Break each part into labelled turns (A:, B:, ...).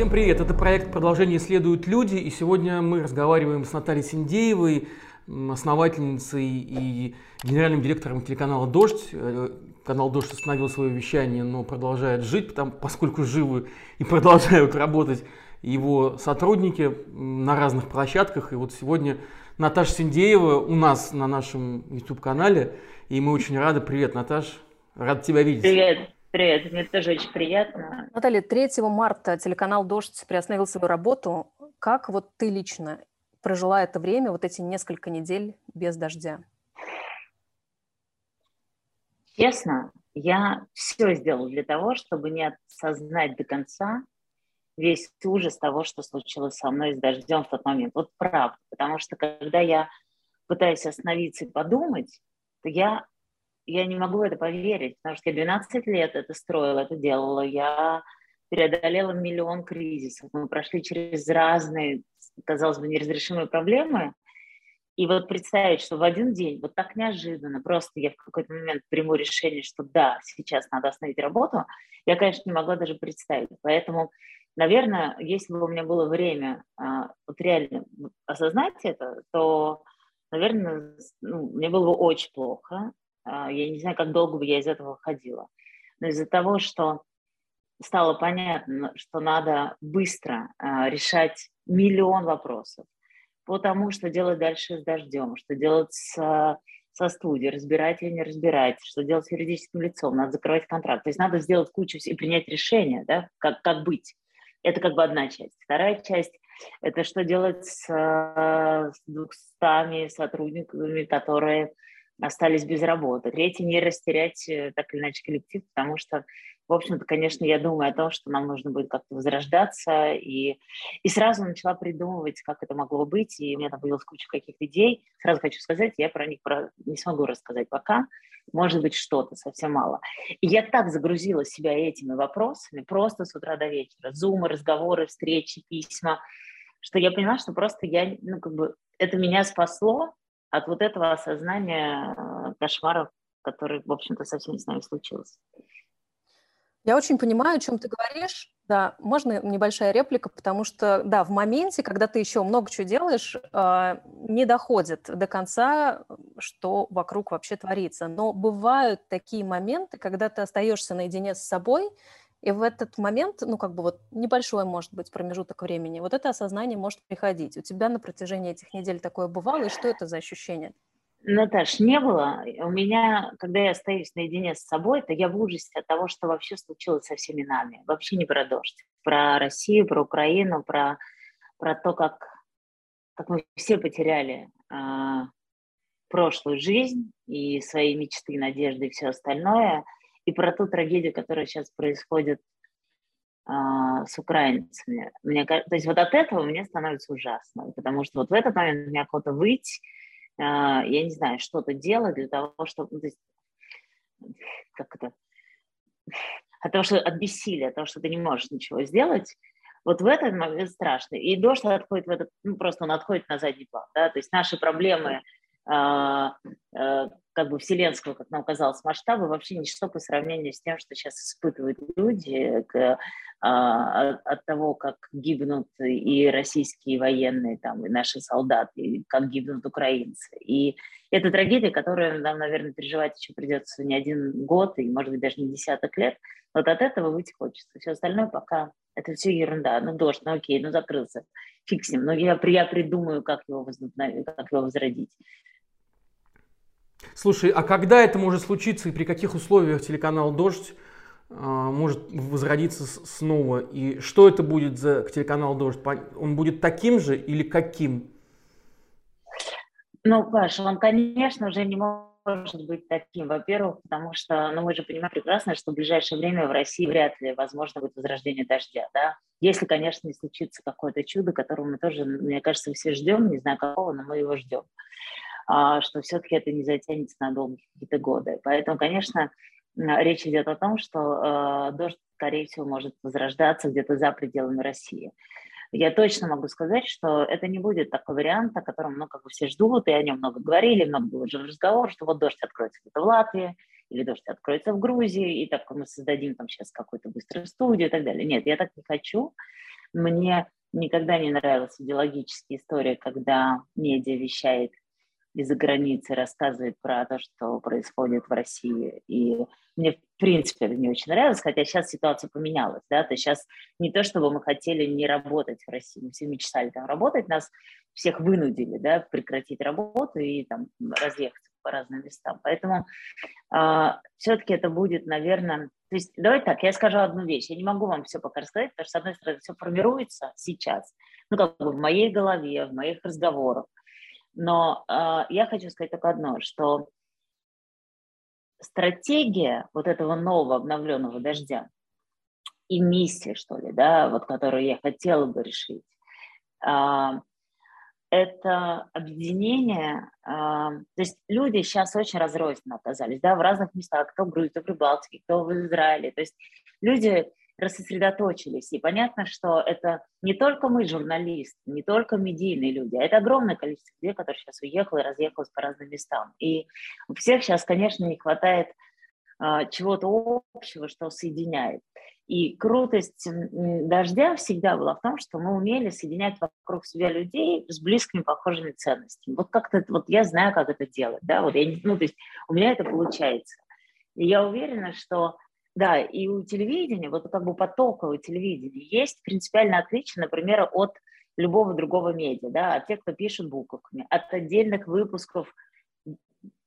A: Всем привет! Это проект «Продолжение следуют люди», и сегодня мы разговариваем с Натальей Синдеевой, основательницей и генеральным директором телеканала «Дождь». Э, канал «Дождь» остановил свое вещание, но продолжает жить, потому, поскольку живы и продолжают работать его сотрудники на разных площадках. И вот сегодня Наташа Синдеева у нас на нашем YouTube-канале, и мы очень рады. Привет, Наташ, рад тебя видеть.
B: Привет. Привет, мне тоже очень приятно.
C: Наталья, 3 марта телеканал «Дождь» приостановил свою работу. Как вот ты лично прожила это время, вот эти несколько недель без дождя?
B: Честно, я все сделала для того, чтобы не осознать до конца весь ужас того, что случилось со мной с дождем в тот момент. Вот правда. Потому что когда я пытаюсь остановиться и подумать, то я я не могу в это поверить, потому что я 12 лет это строила, это делала. Я преодолела миллион кризисов. Мы прошли через разные, казалось бы, неразрешимые проблемы. И вот представить, что в один день, вот так неожиданно, просто я в какой-то момент приму решение, что да, сейчас надо остановить работу, я, конечно, не могла даже представить. Поэтому, наверное, если бы у меня было время а, вот реально осознать это, то, наверное, ну, мне было бы очень плохо. А, я не знаю, как долго бы я из этого ходила. Но из-за того, что стало понятно, что надо быстро а, решать миллион вопросов по тому, что делать дальше с дождем, что делать с, со студией, разбирать или не разбирать, что делать с юридическим лицом, надо закрывать контракт. То есть надо сделать кучу и принять решение, да, как, как быть. Это как бы одна часть. Вторая часть – это что делать с, с двухстами сотрудниками, которые остались без работы. Третье, не растерять э, так или иначе коллектив, потому что, в общем-то, конечно, я думаю о том, что нам нужно будет как-то возрождаться, и, и сразу начала придумывать, как это могло быть, и у меня там появилась куча каких-то идей. Сразу хочу сказать, я про них про... не смогу рассказать пока, может быть, что-то, совсем мало. И я так загрузила себя этими вопросами, просто с утра до вечера, зумы, разговоры, встречи, письма, что я поняла, что просто я, ну, как бы, это меня спасло, от вот этого осознания э, кошмаров, который, в общем-то, совсем с нами случился.
C: Я очень понимаю, о чем ты говоришь. Да, можно небольшая реплика, потому что, да, в моменте, когда ты еще много чего делаешь, э, не доходит до конца, что вокруг вообще творится. Но бывают такие моменты, когда ты остаешься наедине с собой, и в этот момент, ну, как бы вот небольшой, может быть, промежуток времени, вот это осознание может приходить. У тебя на протяжении этих недель такое бывало, и что это за ощущение?
B: Наташ, не было. У меня, когда я остаюсь наедине с собой, то я в ужасе от того, что вообще случилось со всеми нами. Вообще не про дождь. Про Россию, про Украину, про, про то, как, как мы все потеряли э, прошлую жизнь и свои мечты, надежды и все остальное – и про ту трагедию, которая сейчас происходит а, с украинцами. Мне, то есть вот от этого мне становится ужасно, потому что вот в этот момент мне охота выйти, а, я не знаю, что-то делать для того, чтобы... Ну, то есть, как это? От того, что от бессилия, от того, что ты не можешь ничего сделать, вот в этот момент страшно. И дождь отходит в этот, ну, просто он отходит на задний план, да, то есть наши проблемы, а, а, как бы вселенского, как нам казалось, масштаба вообще ничто по сравнению с тем, что сейчас испытывают люди к, а, от того, как гибнут и российские военные, там, и наши солдаты, и как гибнут украинцы. И это трагедия, которую нам, наверное, переживать еще придется не один год, и, может быть, даже не десяток лет. Вот от этого выйти хочется. Все остальное пока это все ерунда. Ну, дождь, ну окей, ну закрылся, фиг с ним. Но я, я придумаю, как его, возобновить, как его возродить.
A: Слушай, а когда это может случиться и при каких условиях телеканал «Дождь» а, может возродиться снова? И что это будет за телеканал «Дождь»? Он будет таким же или каким?
B: Ну, Паша, он, конечно, уже не может быть таким. Во-первых, потому что, ну, мы же понимаем прекрасно, что в ближайшее время в России вряд ли возможно будет возрождение дождя, да? Если, конечно, не случится какое-то чудо, которого мы тоже, мне кажется, все ждем, не знаю какого, но мы его ждем. А, что все-таки это не затянется на долгие какие-то годы. Поэтому, конечно, речь идет о том, что э, дождь, скорее всего, может возрождаться где-то за пределами России. Я точно могу сказать, что это не будет такой вариант, о котором ну, как бы все ждут, и о нем много говорили, много было уже разговоров, что вот дождь откроется где-то в Латвии, или дождь откроется в Грузии, и так мы создадим там сейчас какую-то быструю студию и так далее. Нет, я так не хочу. мне никогда не нравилась идеологическая история, когда медиа вещает из-за границы, рассказывает про то, что происходит в России. И мне, в принципе, это не очень нравилось, хотя сейчас ситуация поменялась, да, то сейчас не то, чтобы мы хотели не работать в России, мы все мечтали там работать, нас всех вынудили, да, прекратить работу и там разъехаться по разным местам. Поэтому э, а, все-таки это будет, наверное, то есть давайте так, я скажу одну вещь, я не могу вам все пока рассказать, потому что, с одной стороны, все формируется сейчас, ну, как бы в моей голове, в моих разговорах, но э, я хочу сказать только одно, что стратегия вот этого нового обновленного дождя и миссия, что ли, да, вот которую я хотела бы решить, э, это объединение, э, то есть люди сейчас очень разрозненно оказались, да, в разных местах, кто в Грузии, кто в Прибалтике, кто в Израиле, то есть люди рассредоточились, и понятно, что это не только мы, журналисты, не только медийные люди, а это огромное количество людей, которые сейчас уехало и разъехалось по разным местам, и у всех сейчас, конечно, не хватает э, чего-то общего, что соединяет. И крутость дождя всегда была в том, что мы умели соединять вокруг себя людей с близкими, похожими ценностями. Вот как-то, вот я знаю, как это делать, да, вот я, ну, то есть у меня это получается. И я уверена, что, да, и у телевидения, вот как бы потоковое телевидение есть принципиально отличие, например, от любого другого медиа, да, от тех, кто пишет буковками, от отдельных выпусков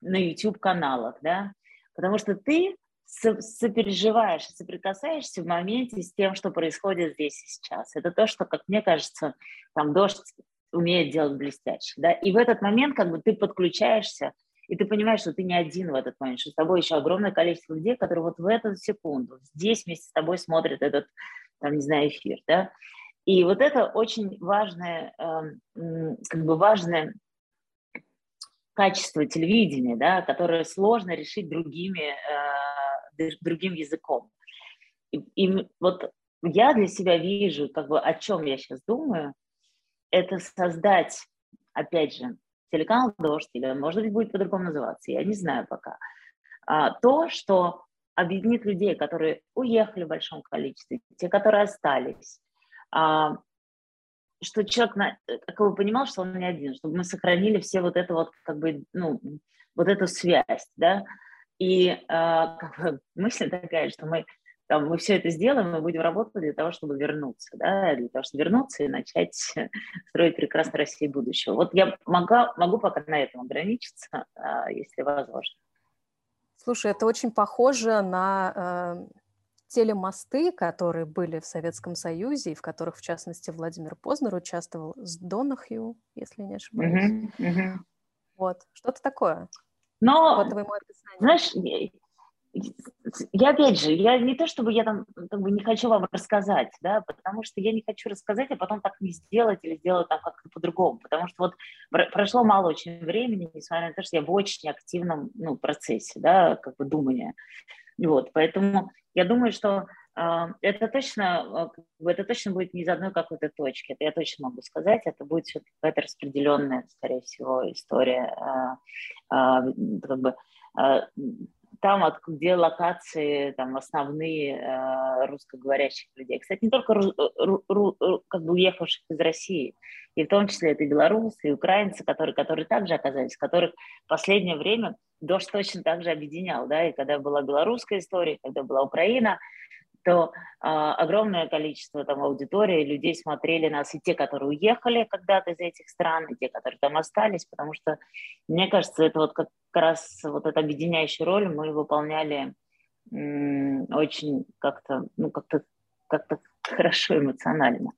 B: на YouTube-каналах, да, потому что ты сопереживаешь, соприкасаешься в моменте с тем, что происходит здесь и сейчас. Это то, что, как мне кажется, там дождь умеет делать блестяще. Да? И в этот момент как бы ты подключаешься, и ты понимаешь, что ты не один в этот момент, что с тобой еще огромное количество людей, которые вот в эту секунду здесь вместе с тобой смотрят этот, там, не знаю, эфир. Да? И вот это очень важное, э, как бы важное качество телевидения, да, которое сложно решить другими э, другим языком. И, и вот я для себя вижу, как бы о чем я сейчас думаю, это создать, опять же, телеканал «Дождь», или может быть будет по-другому называться, я не знаю пока, а, то, что объединит людей, которые уехали в большом количестве, те, которые остались, а, что человек на, как бы понимал, что он не один, чтобы мы сохранили все вот это вот, как бы, ну, вот эту связь, да, и э, как бы, мысль такая, что мы, там, мы все это сделаем, мы будем работать для того, чтобы вернуться, да, для того, чтобы вернуться и начать строить прекрасную Россию будущего. Вот я могу, могу пока на этом ограничиться, э, если возможно.
C: Слушай, это очень похоже на э, телемосты, которые были в Советском Союзе, и в которых, в частности, Владимир Познер участвовал с Донахью, если не ошибаюсь. Uh-huh, uh-huh. Вот, что-то такое.
B: Но, описанию. знаешь, я опять же, я не то чтобы я там как бы не хочу вам рассказать, да, потому что я не хочу рассказать, а потом так не сделать или сделать там как-то по-другому, потому что вот прошло мало очень времени, несмотря на то, что я в очень активном ну, процессе, да, как бы думания, вот, поэтому я думаю, что э, это точно, э, это точно будет не из одной какой-то точки, это я точно могу сказать, это будет все-таки какая-то распределенная, скорее всего, история, э, э, как бы там, где локации там, основные э, русскоговорящих людей. Кстати, не только ру, ру, ру, как бы уехавших из России, и в том числе это белорусы, и украинцы, которые, которые также оказались, которых в последнее время дождь точно так же объединял, да, и когда была белорусская история, когда была Украина, то э, огромное количество там аудитории, людей смотрели нас, и те, которые уехали когда-то из этих стран, и те, которые там остались, потому что, мне кажется, это вот как раз вот эта объединяющая роль мы выполняли м- очень как-то, ну, как-то как-то хорошо эмоционально.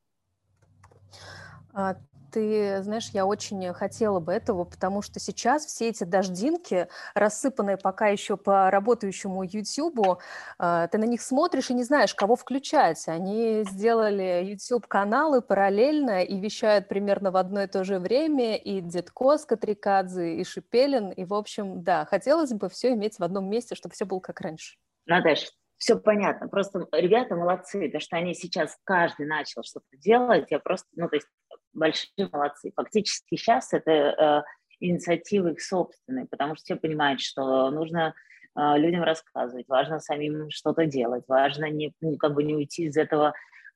C: Ты знаешь, я очень хотела бы этого, потому что сейчас все эти дождинки, рассыпанные пока еще по работающему YouTube, а, ты на них смотришь и не знаешь, кого включать. Они сделали YouTube-каналы параллельно и вещают примерно в одно и то же время, и Дедко с Катрикадзе, и Шипелин, и, в общем, да, хотелось бы все иметь в одном месте, чтобы все было как раньше.
B: Наташа, все понятно. Просто ребята молодцы, потому что они сейчас каждый начал что-то делать. Я просто, ну, то есть большие молодцы. Фактически сейчас это э, инициативы их собственные, потому что все понимают, что нужно э, людям рассказывать, важно самим что-то делать, важно не, ну, как бы не уйти из этого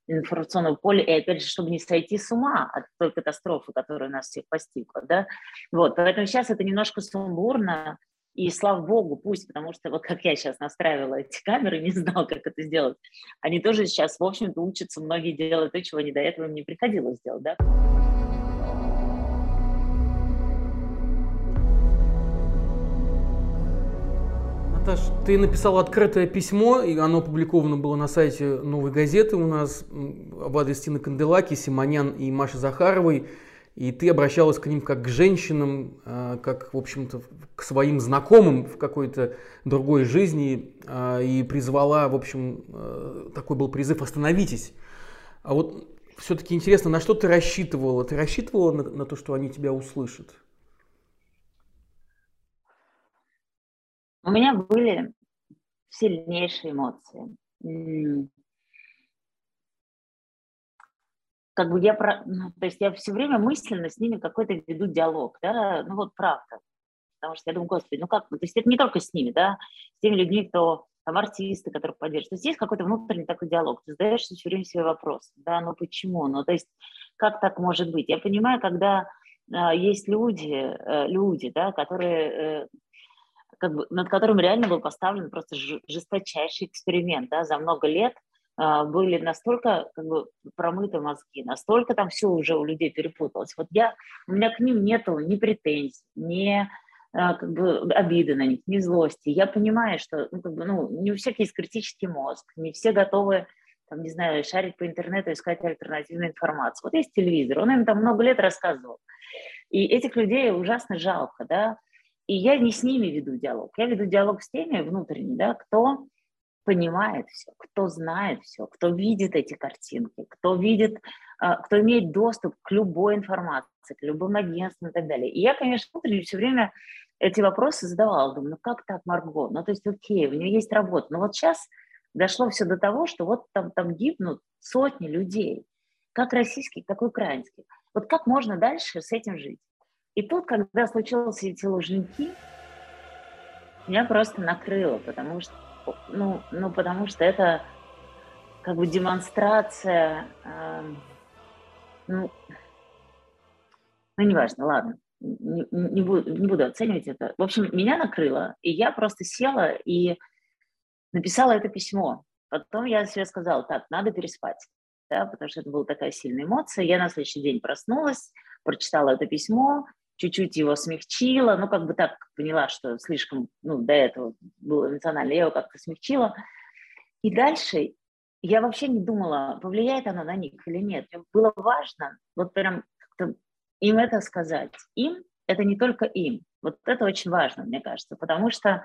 B: информационного поля, и опять же, чтобы не сойти с ума от той катастрофы, которая нас всех постигла, да, вот, поэтому сейчас это немножко сумбурно, и слава богу, пусть, потому что вот как я сейчас настраивала эти камеры, не знала, как это сделать, они тоже сейчас, в общем-то, учатся, многие делают то, чего не до этого им не приходилось делать, да.
A: Наташ, ты написала открытое письмо, и оно опубликовано было на сайте «Новой газеты» у нас в адрес Тины Канделаки, Симонян и Маши Захаровой. И ты обращалась к ним как к женщинам, а, как, в общем-то, к своим знакомым в какой-то другой жизни, а, и призвала, в общем, а, такой был призыв «Остановитесь». А вот все-таки интересно, на что ты рассчитывала? Ты рассчитывала на, на то, что они тебя услышат?
B: У меня были сильнейшие эмоции. Как бы я, про... ну, то есть я все время мысленно с ними какой-то веду диалог, да, ну вот правда. Потому что я думаю, господи, ну как, то есть это не только с ними, да, с теми людьми, кто там артисты, которые поддерживают. То есть есть какой-то внутренний такой диалог, ты задаешь все время себе вопрос, да, ну почему, ну то есть как так может быть? Я понимаю, когда э, есть люди, э, люди, да, которые э, как бы, над которым реально был поставлен просто жесточайший эксперимент, да, за много лет э, были настолько как бы промыты мозги, настолько там все уже у людей перепуталось. Вот я, у меня к ним нету ни претензий, ни э, как бы обиды на них, ни злости. Я понимаю, что ну, как бы, ну, не у всех есть критический мозг, не все готовы там, не знаю, шарить по интернету, искать альтернативную информацию. Вот есть телевизор, он им там много лет рассказывал. И этих людей ужасно жалко, да, и я не с ними веду диалог, я веду диалог с теми внутренними, да, кто понимает все, кто знает все, кто видит эти картинки, кто видит, а, кто имеет доступ к любой информации, к любым агентствам и так далее. И я, конечно, внутренне все время эти вопросы задавала, думаю, ну как так, Марго? Ну то есть, окей, у нее есть работа, но вот сейчас дошло все до того, что вот там, там гибнут сотни людей, как российских, так и украинских. Вот как можно дальше с этим жить? И тут, когда случились эти лужники, меня просто накрыло, потому что, ну, ну, потому что это как бы демонстрация, э, ну, ну, неважно, ладно, не, не, буду, не буду оценивать это. В общем, меня накрыло, и я просто села и написала это письмо. Потом я себе сказала, так, надо переспать, да, потому что это была такая сильная эмоция. Я на следующий день проснулась, прочитала это письмо, чуть-чуть его смягчила, ну, как бы так поняла, что слишком, ну, до этого было эмоционально, я его как-то смягчила. И дальше я вообще не думала, повлияет оно на них или нет. Мне было важно вот прям им это сказать. Им – это не только им. Вот это очень важно, мне кажется, потому что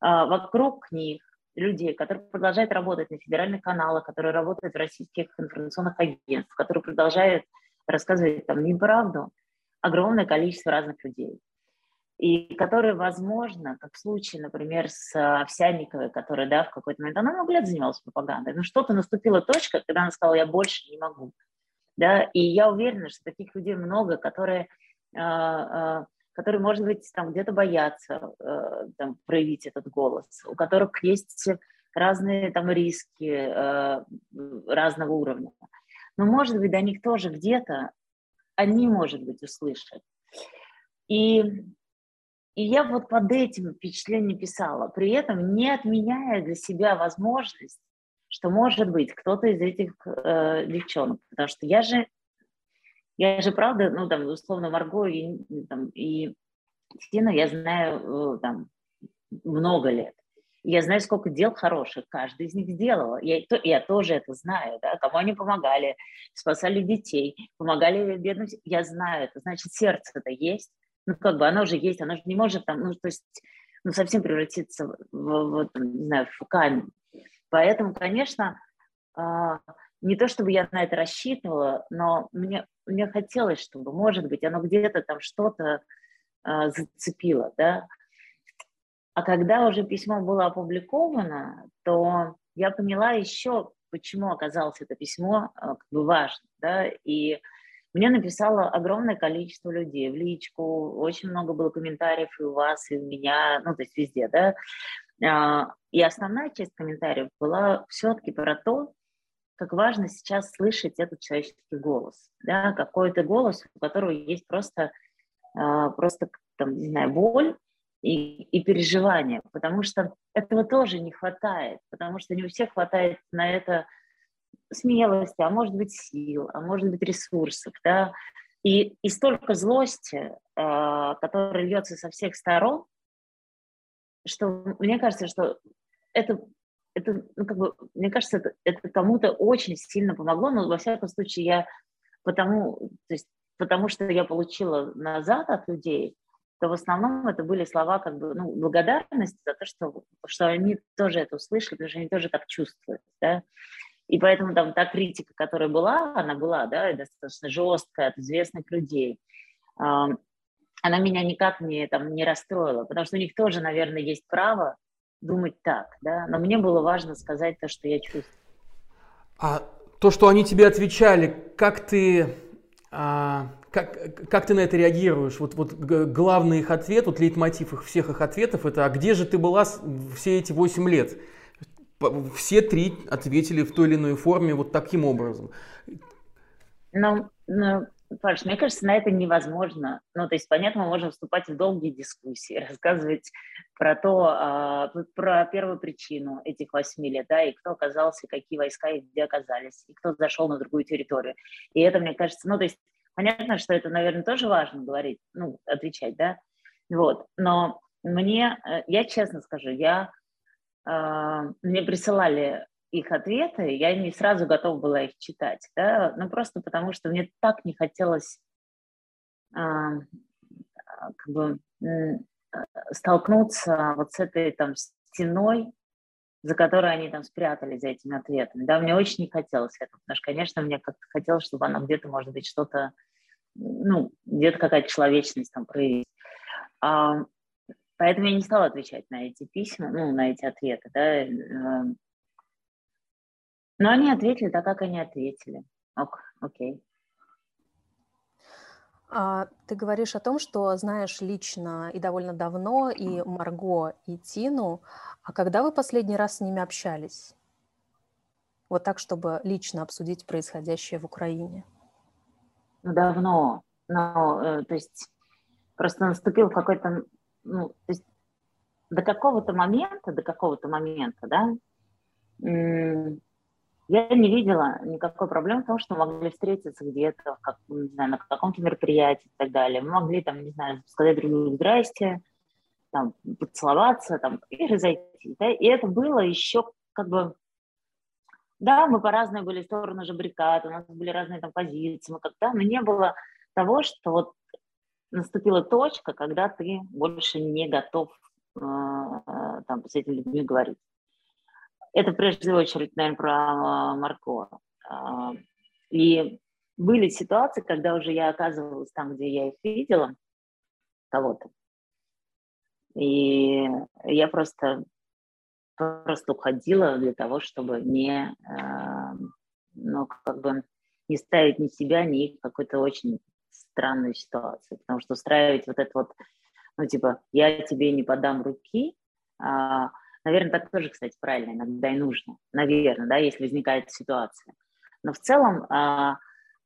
B: а, вокруг них людей, которые продолжают работать на федеральных каналах, которые работают в российских информационных агентствах, которые продолжают рассказывать там неправду – огромное количество разных людей. И которые, возможно, как в случае, например, с Овсянниковой, которая, да, в какой-то момент, она много лет занималась пропагандой, но что-то наступила точка, когда она сказала, я больше не могу. Да, и я уверена, что таких людей много, которые, э, э, которые может быть, там где-то боятся там, проявить этот голос, у которых есть разные там риски разного уровня. Но, может быть, до них тоже где-то они, может быть, услышат. И, и я вот под этим впечатлением писала, при этом не отменяя для себя возможность, что, может быть, кто-то из этих э, девчонок, потому что я же, я же, правда, ну, там, условно, Марго и, там, и Тину я знаю, э, там, много лет. Я знаю, сколько дел хороших каждый из них сделала. Я, я тоже это знаю, да, кому они помогали, спасали детей, помогали бедным. Я знаю это, значит, сердце-то есть. Ну, как бы оно уже есть, оно же не может там, ну, то есть, ну, совсем превратиться в, в, в не знаю, в камень. Поэтому, конечно, а, не то чтобы я на это рассчитывала, но мне, мне хотелось, чтобы, может быть, оно где-то там что-то а, зацепило, да, а когда уже письмо было опубликовано, то я поняла еще, почему оказалось это письмо э, как бы важным. Да? И мне написало огромное количество людей в личку, очень много было комментариев и у вас, и у меня, ну, то есть везде, да. А, и основная часть комментариев была все-таки про то, как важно сейчас слышать этот человеческий голос, да, какой-то голос, у которого есть просто, э, просто там, не знаю, боль и, и переживания, потому что этого тоже не хватает, потому что не у всех хватает на это смелости, а может быть сил, а может быть ресурсов, да, и, и столько злости, э, которая льется со всех сторон, что мне кажется, что это, это ну, как бы, мне кажется, это, это кому-то очень сильно помогло, но во всяком случае я потому, то есть, потому что я получила назад от людей, то в основном это были слова как бы, ну, благодарности за то, что, что они тоже это услышали, потому что они тоже так чувствуют, да. И поэтому там та критика, которая была, она была, да, достаточно жесткая от известных людей, она меня никак не, там, не расстроила, потому что у них тоже, наверное, есть право думать так, да, но мне было важно сказать то, что я чувствую.
A: А то, что они тебе отвечали, как ты, а, как, как ты на это реагируешь? Вот, вот главный их ответ, вот лейтмотив их всех их ответов, это «А где же ты была все эти восемь лет?» Все три ответили в той или иной форме вот таким образом.
B: Ну, ну Паш, мне кажется, на это невозможно. Ну, то есть, понятно, мы можем вступать в долгие дискуссии, рассказывать про то, а, про первую причину этих восьми лет, да, и кто оказался, какие войска и где оказались, и кто зашел на другую территорию. И это, мне кажется, ну, то есть, понятно, что это, наверное, тоже важно говорить, ну, отвечать, да, вот. Но мне, э, я честно скажу, я, э, мне присылали их ответы, я не сразу готова была их читать, да, ну просто потому что мне так не хотелось а, как бы столкнуться вот с этой там стеной, за которой они там спрятались за этими ответами. Да, мне очень не хотелось этого, потому что, конечно, мне как-то хотелось, чтобы она где-то, может быть, что-то, ну, где-то какая-то человечность там проявить. А, поэтому я не стала отвечать на эти письма, ну, на эти ответы, да, э, но они ответили так, как они ответили. Ок, окей.
C: А, ты говоришь о том, что знаешь лично и довольно давно и Марго, и Тину. А когда вы последний раз с ними общались? Вот так, чтобы лично обсудить происходящее в Украине.
B: Ну, давно. Но, э, то есть, просто наступил какой-то, ну, то есть, до какого-то момента, до какого-то момента, да, я не видела никакой проблемы в том, что мы могли встретиться где-то, как, не знаю, на каком-то мероприятии и так далее. Мы могли, там, не знаю, сказать друг другу «здрасте», там, поцеловаться там, и разойтись. Да? И это было еще как бы... Да, мы по разные были стороны же баррикад, у нас были разные там позиции, мы как-то, но не было того, что вот наступила точка, когда ты больше не готов э, э там, с этими людьми говорить. Это прежде очередь, наверное, про а, Марко. А, и были ситуации, когда уже я оказывалась там, где я их видела, кого-то. И я просто, просто уходила для того, чтобы не, а, ну, как бы не ставить ни себя, ни их в какую-то очень странную ситуацию. Потому что устраивать вот это вот, ну, типа, я тебе не подам руки, Наверное, так тоже, кстати, правильно иногда и нужно. Наверное, да, если возникает ситуация. Но в целом а,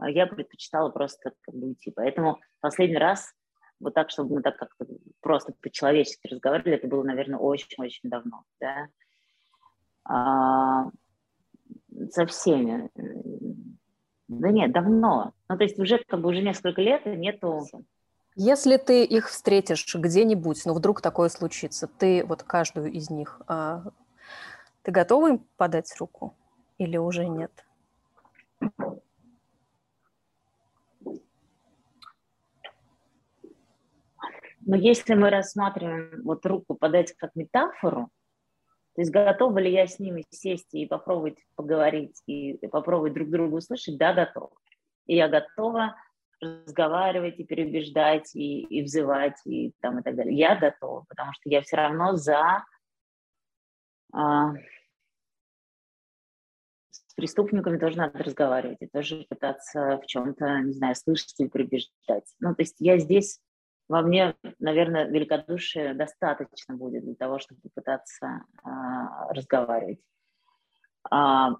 B: я предпочитала просто как бы уйти. Поэтому последний раз вот так, чтобы мы так как-то просто по-человечески разговаривали, это было, наверное, очень-очень давно, да. А, со всеми. Да нет, давно. Ну, то есть уже как бы уже несколько лет нету
C: если ты их встретишь где-нибудь, ну вдруг такое случится, ты вот каждую из них, а, ты готова им подать руку или уже нет?
B: Но если мы рассматриваем вот руку подать как метафору, то есть готова ли я с ними сесть и попробовать поговорить и попробовать друг друга услышать? Да, готова. И я готова разговаривать и переубеждать, и, и взывать, и, там, и так далее. Я готова, потому что я все равно за... А, с преступниками тоже надо разговаривать, и тоже пытаться в чем-то, не знаю, слышать или переубеждать. Ну, то есть я здесь, во мне, наверное, великодушие достаточно будет для того, чтобы пытаться а, разговаривать. А,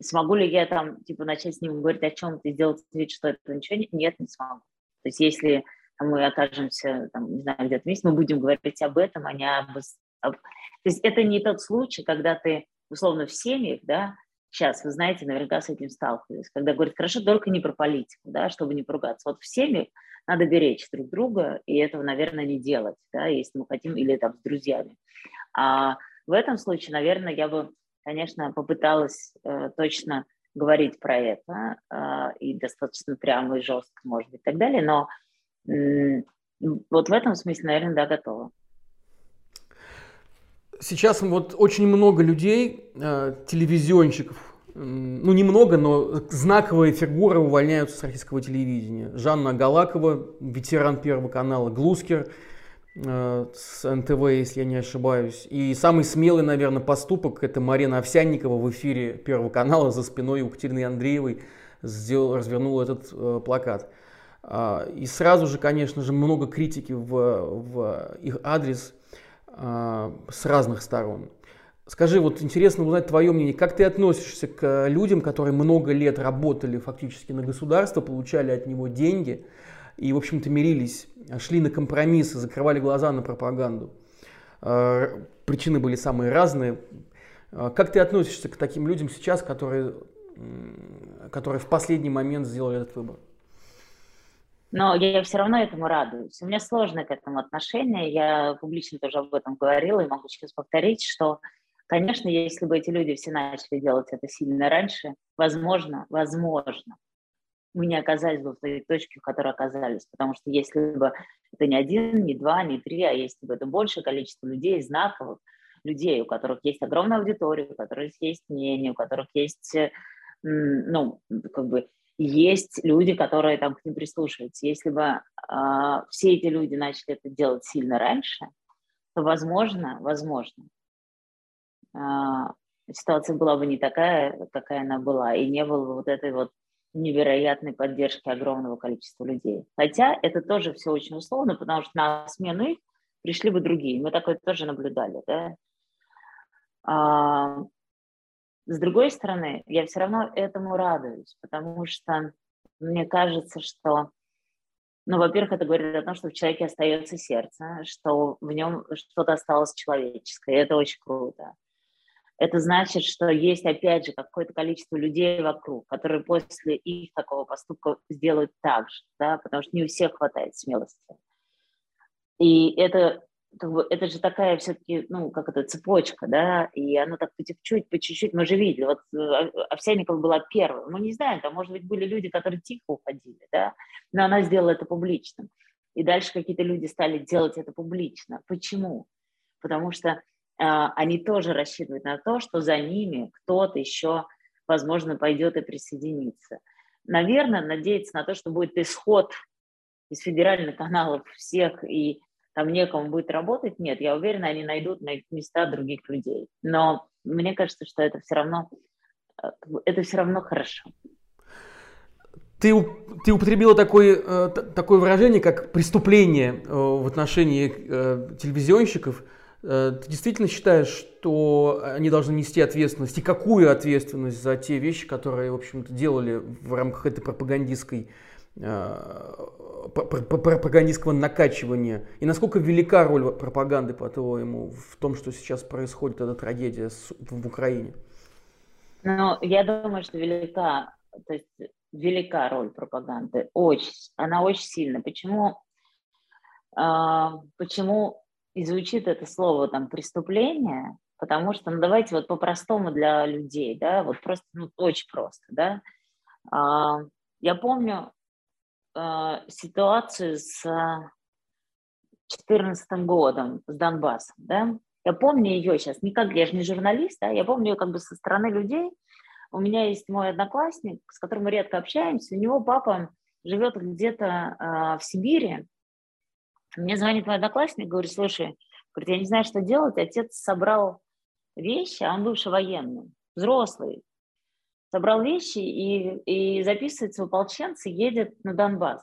B: Смогу ли я там, типа, начать с ним говорить о чем-то и сделать вид, что это ничего нет? Нет, не смогу. То есть если мы окажемся, там, не знаю, где-то вместе, мы будем говорить об этом, а не об... об... То есть это не тот случай, когда ты, условно, в семьях, да, сейчас, вы знаете, наверняка с этим сталкивались, когда говорят, хорошо, только не про политику, да, чтобы не поругаться. Вот в семьях надо беречь друг друга, и этого, наверное, не делать, да, если мы хотим, или там с друзьями. А в этом случае, наверное, я бы, конечно, попыталась э, точно говорить про это, э, и достаточно прямо и жестко, может быть, и так далее, но э, вот в этом смысле, наверное, да, готова.
A: Сейчас вот очень много людей, э, телевизионщиков, ну немного, но знаковые фигуры увольняются с российского телевидения. Жанна Галакова, ветеран Первого канала, Глускер э, с НТВ, если я не ошибаюсь. И самый смелый, наверное, поступок – это Марина Овсянникова в эфире Первого канала за спиной у Катерины Андреевой сделал, развернула этот э, плакат. А, и сразу же, конечно же, много критики в, в их адрес с разных сторон. Скажи, вот интересно узнать твое мнение, как ты относишься к людям, которые много лет работали фактически на государство, получали от него деньги и, в общем-то, мирились, шли на компромиссы, закрывали глаза на пропаганду. А, причины были самые разные. А, как ты относишься к таким людям сейчас, которые, которые в последний момент сделали этот выбор?
B: Но я все равно этому радуюсь. У меня сложное к этому отношение. Я публично тоже об этом говорила и могу сейчас повторить, что Конечно, если бы эти люди все начали делать это сильно раньше, возможно, возможно, мы не оказались бы в той точке, в которой оказались. Потому что если бы это не один, не два, не три, а если бы это большее количество людей, знаковых людей, у которых есть огромная аудитория, у которых есть мнение, у которых есть, ну, как бы, есть люди, которые там к ним прислушиваются. Если бы э, все эти люди начали это делать сильно раньше, то, возможно, возможно, а, ситуация была бы не такая, какая она была, и не было бы вот этой вот невероятной поддержки огромного количества людей. Хотя это тоже все очень условно, потому что на смену их пришли бы другие. Мы такое тоже наблюдали. Да? А, с другой стороны, я все равно этому радуюсь, потому что мне кажется, что, ну, во-первых, это говорит о том, что в человеке остается сердце, что в нем что-то осталось человеческое, и это очень круто это значит, что есть, опять же, какое-то количество людей вокруг, которые после их такого поступка сделают так же, да, потому что не у всех хватает смелости. И это, как бы, это же такая все-таки, ну, как это, цепочка, да, и она так по чуть-чуть, по чуть-чуть, мы же видели, вот э, Овсянникова была первой, мы не знаем, там, может быть, были люди, которые тихо уходили, да, но она сделала это публичным. И дальше какие-то люди стали делать это публично. Почему? Потому что а, они тоже рассчитывают на то, что за ними кто-то еще, возможно, пойдет и присоединится. Наверное, надеяться на то, что будет исход из федеральных каналов всех и там некому будет работать, нет, я уверена, они найдут на их места других людей. Но мне кажется, что это все равно, э, это все равно хорошо.
A: Ты, ты употребила такое, э, такое выражение, как преступление э, в отношении телевизионщиков – ты действительно считаешь, что они должны нести ответственность и какую ответственность за те вещи, которые, в общем-то, делали в рамках этой пропагандистской пропагандистского накачивания? И насколько велика роль пропаганды, по-твоему, в том, что сейчас происходит эта трагедия в Украине?
B: Ну, я думаю, что велика, то есть велика роль пропаганды, очень, она очень сильна. Почему, э, почему и звучит это слово там преступление, потому что, ну давайте вот по-простому для людей, да, вот просто, ну очень просто, да. А, я помню ситуацию с 2014 годом, с Донбассом, да. Я помню ее сейчас, никак, я же не журналист, да, я помню ее как бы со стороны людей. У меня есть мой одноклассник, с которым мы редко общаемся, у него папа живет где-то а, в Сибири, мне звонит мой одноклассник, говорит, слушай, говорит, я не знаю, что делать, отец собрал вещи, а он бывший военный, взрослый, собрал вещи и, и записывается в ополченцы, едет на Донбасс.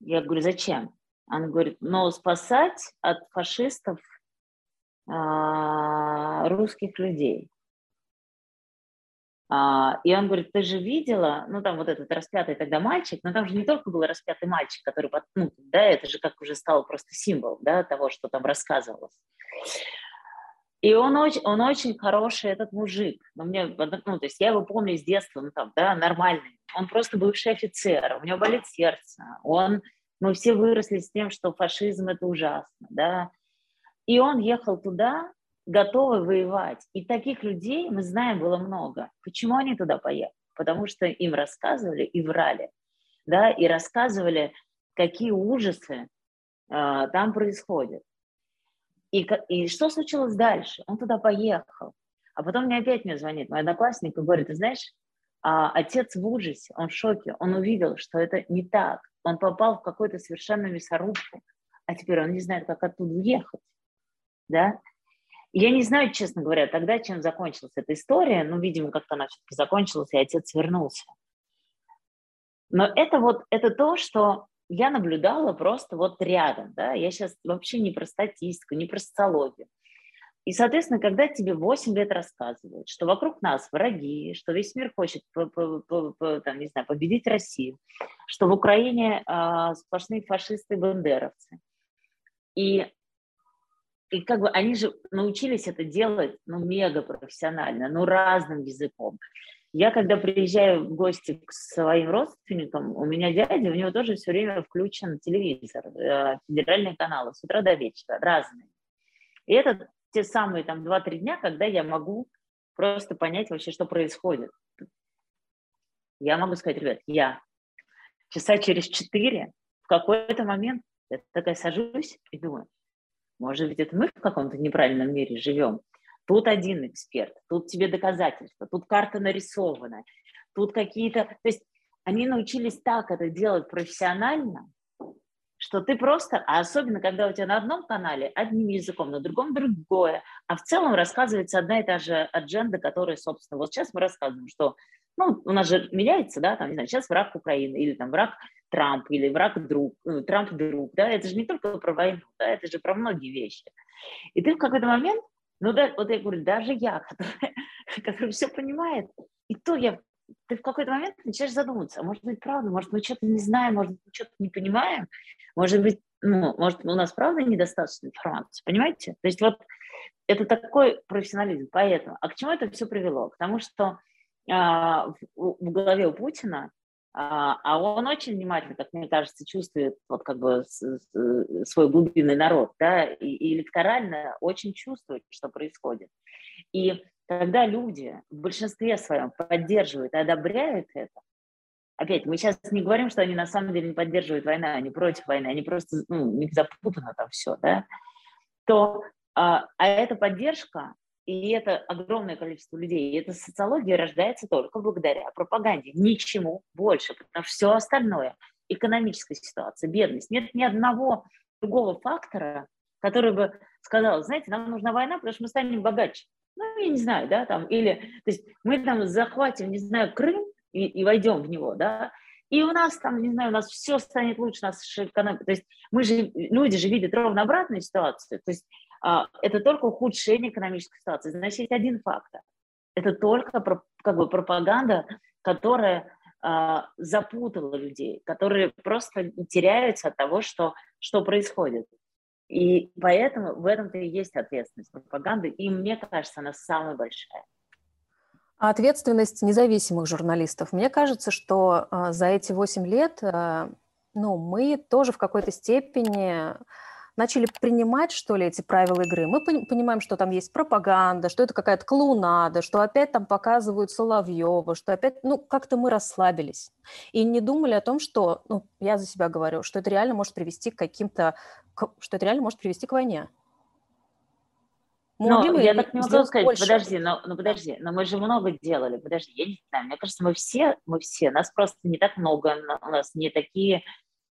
B: Я говорю, зачем? Он говорит, ну, спасать от фашистов а, русских людей. А, и он говорит, ты же видела, ну там вот этот распятый тогда мальчик, но там же не только был распятый мальчик, который, ну, да, это же как уже стало просто символ, да, того, что там рассказывалось. И он очень, он очень хороший, этот мужик. Ну, мне, ну, то есть я его помню с детства, ну, там, да, нормальный. Он просто бывший офицер, у него болит сердце. Он, мы все выросли с тем, что фашизм – это ужасно, да. И он ехал туда, готовы воевать. И таких людей, мы знаем, было много. Почему они туда поехали? Потому что им рассказывали и врали, да, и рассказывали, какие ужасы э, там происходят. И, и что случилось дальше? Он туда поехал. А потом мне опять мне звонит мой одноклассник и говорит, ты знаешь, а, отец в ужасе, он в шоке, он увидел, что это не так. Он попал в какую-то совершенно мясорубку, а теперь он не знает, как оттуда уехать. Да? Я не знаю, честно говоря, тогда, чем закончилась эта история. Ну, видимо, как-то она все-таки закончилась, и отец вернулся. Но это вот, это то, что я наблюдала просто вот рядом, да, я сейчас вообще не про статистику, не про социологию. И, соответственно, когда тебе 8 лет рассказывают, что вокруг нас враги, что весь мир хочет, там, не знаю, победить Россию, что в Украине э, сплошные фашисты и бандеровцы, и и как бы они же научились это делать, ну, мега профессионально, ну, разным языком. Я, когда приезжаю в гости к своим родственникам, у меня дядя, у него тоже все время включен телевизор, э, федеральные каналы с утра до вечера, разные. И это те самые там 2-3 дня, когда я могу просто понять вообще, что происходит. Я могу сказать, ребят, я часа через 4 в какой-то момент я такая сажусь и думаю, может быть, это мы в каком-то неправильном мире живем. Тут один эксперт, тут тебе доказательства, тут карта нарисована, тут какие-то... То есть они научились так это делать профессионально, что ты просто, а особенно когда у тебя на одном канале одним языком, на другом другое, а в целом рассказывается одна и та же адженда, которая, собственно, вот сейчас мы рассказываем, что ну, у нас же меняется, да, там, не знаю, сейчас враг Украины, или там враг Трамп, или враг друг, э, Трамп друг, да, это же не только про войну, да, это же про многие вещи. И ты в какой-то момент, ну, да, вот я говорю, даже я, который, который все понимает, и то я, ты в какой-то момент начинаешь задумываться, а может быть, правда, может, мы что-то не знаем, может, мы что-то не понимаем, может быть, ну, может, у нас правда недостаточно информации, понимаете? То есть вот это такой профессионализм, поэтому. А к чему это все привело? К тому, что а, в, в голове у Путина, а, а он очень внимательно, как мне кажется, чувствует вот как бы свой глубинный народ, да, и, электорально очень чувствует, что происходит. И когда люди в большинстве своем поддерживают и одобряют это, опять, мы сейчас не говорим, что они на самом деле не поддерживают войну, они против войны, они просто, ну, у них запутано там все, да, то, а, а эта поддержка, и это огромное количество людей. И эта социология рождается только благодаря пропаганде. Ничему больше, потому что все остальное, экономическая ситуация, бедность, нет ни одного другого фактора, который бы сказал, знаете, нам нужна война, потому что мы станем богаче. Ну, я не знаю, да, там, или, то есть мы там захватим, не знаю, Крым и, и войдем в него, да, и у нас там, не знаю, у нас все станет лучше, у нас экономика, то есть мы же, люди же видят ровно обратную ситуацию, то есть это только ухудшение экономической ситуации. Значит, есть один фактор. Это только как бы пропаганда, которая а, запутала людей, которые просто теряются от того, что, что происходит. И поэтому в этом-то и есть ответственность пропаганды, и мне кажется, она самая большая.
C: А ответственность независимых журналистов. Мне кажется, что э, за эти 8 лет ну, мы тоже в какой-то степени начали принимать, что ли, эти правила игры. Мы понимаем, что там есть пропаганда, что это какая-то клоунада, что опять там показывают Соловьева, что опять, ну, как-то мы расслабились. И не думали о том, что, ну, я за себя говорю, что это реально может привести к каким-то, что это реально может привести к войне.
B: Могли я так не могу сказать, больше? подожди, но, ну подожди, но мы же много делали, подожди, я не знаю, мне кажется, мы все, мы все, нас просто не так много, у нас не такие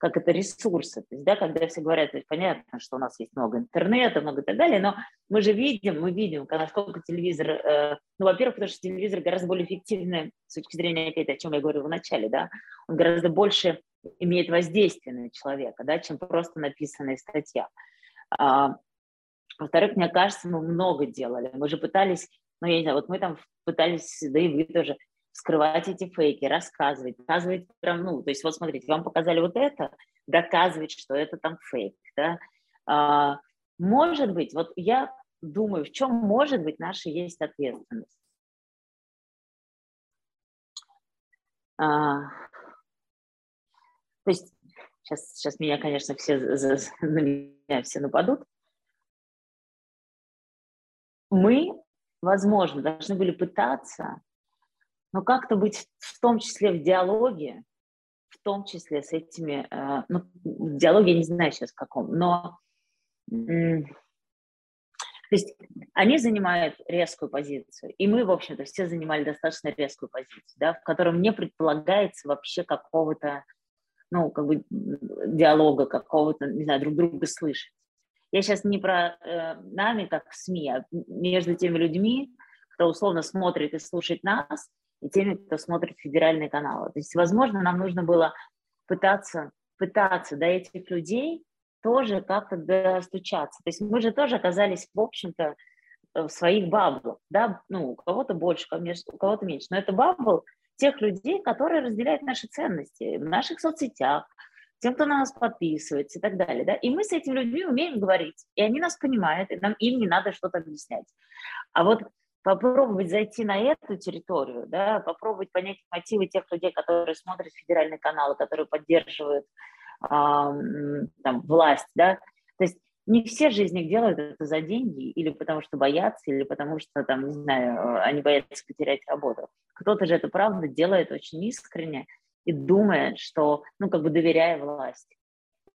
B: как это ресурсы. То есть, да, когда все говорят, то есть понятно, что у нас есть много интернета, много и так далее, но мы же видим, мы видим, насколько телевизор, э, ну, во-первых, потому что телевизор гораздо более эффективный с точки зрения, опять, о чем я говорила в начале, да, он гораздо больше имеет воздействие на человека, да, чем просто написанная статья. А, во-вторых, мне кажется, мы много делали. Мы же пытались ну, я не знаю, вот мы там пытались, да и вы тоже, скрывать эти фейки, рассказывать, показывать прям, ну, то есть вот смотрите, вам показали вот это, доказывать, что это там фейк, да. А, может быть, вот я думаю, в чем может быть наша есть ответственность. А, то есть сейчас, сейчас меня, конечно, все на меня все нападут. Мы, возможно, должны были пытаться но как-то быть в том числе в диалоге, в том числе с этими, э, ну, в диалоге я не знаю сейчас в каком, но то есть они занимают резкую позицию, и мы, в общем-то, все занимали достаточно резкую позицию, да, в котором не предполагается вообще какого-то, ну, как бы диалога, какого-то, не знаю, друг друга слышать. Я сейчас не про э, нами, как СМИ, а между теми людьми, кто условно смотрит и слушает нас, и теми, кто смотрит федеральные каналы. То есть, возможно, нам нужно было пытаться, пытаться до этих людей тоже как-то достучаться. То есть мы же тоже оказались, в общем-то, в своих баблах, да, ну, у кого-то больше, у кого-то меньше, но это бабл тех людей, которые разделяют наши ценности в наших соцсетях, тем, кто на нас подписывается и так далее, да, и мы с этими людьми умеем говорить, и они нас понимают, и нам им не надо что-то объяснять. А вот попробовать зайти на эту территорию, да, попробовать понять мотивы тех людей, которые смотрят федеральные каналы, которые поддерживают э, там, власть, да, то есть не все же из них делают это за деньги, или потому что боятся, или потому что, там, не знаю, они боятся потерять работу. Кто-то же это, правда, делает очень искренне и думает, что, ну, как бы доверяя власти.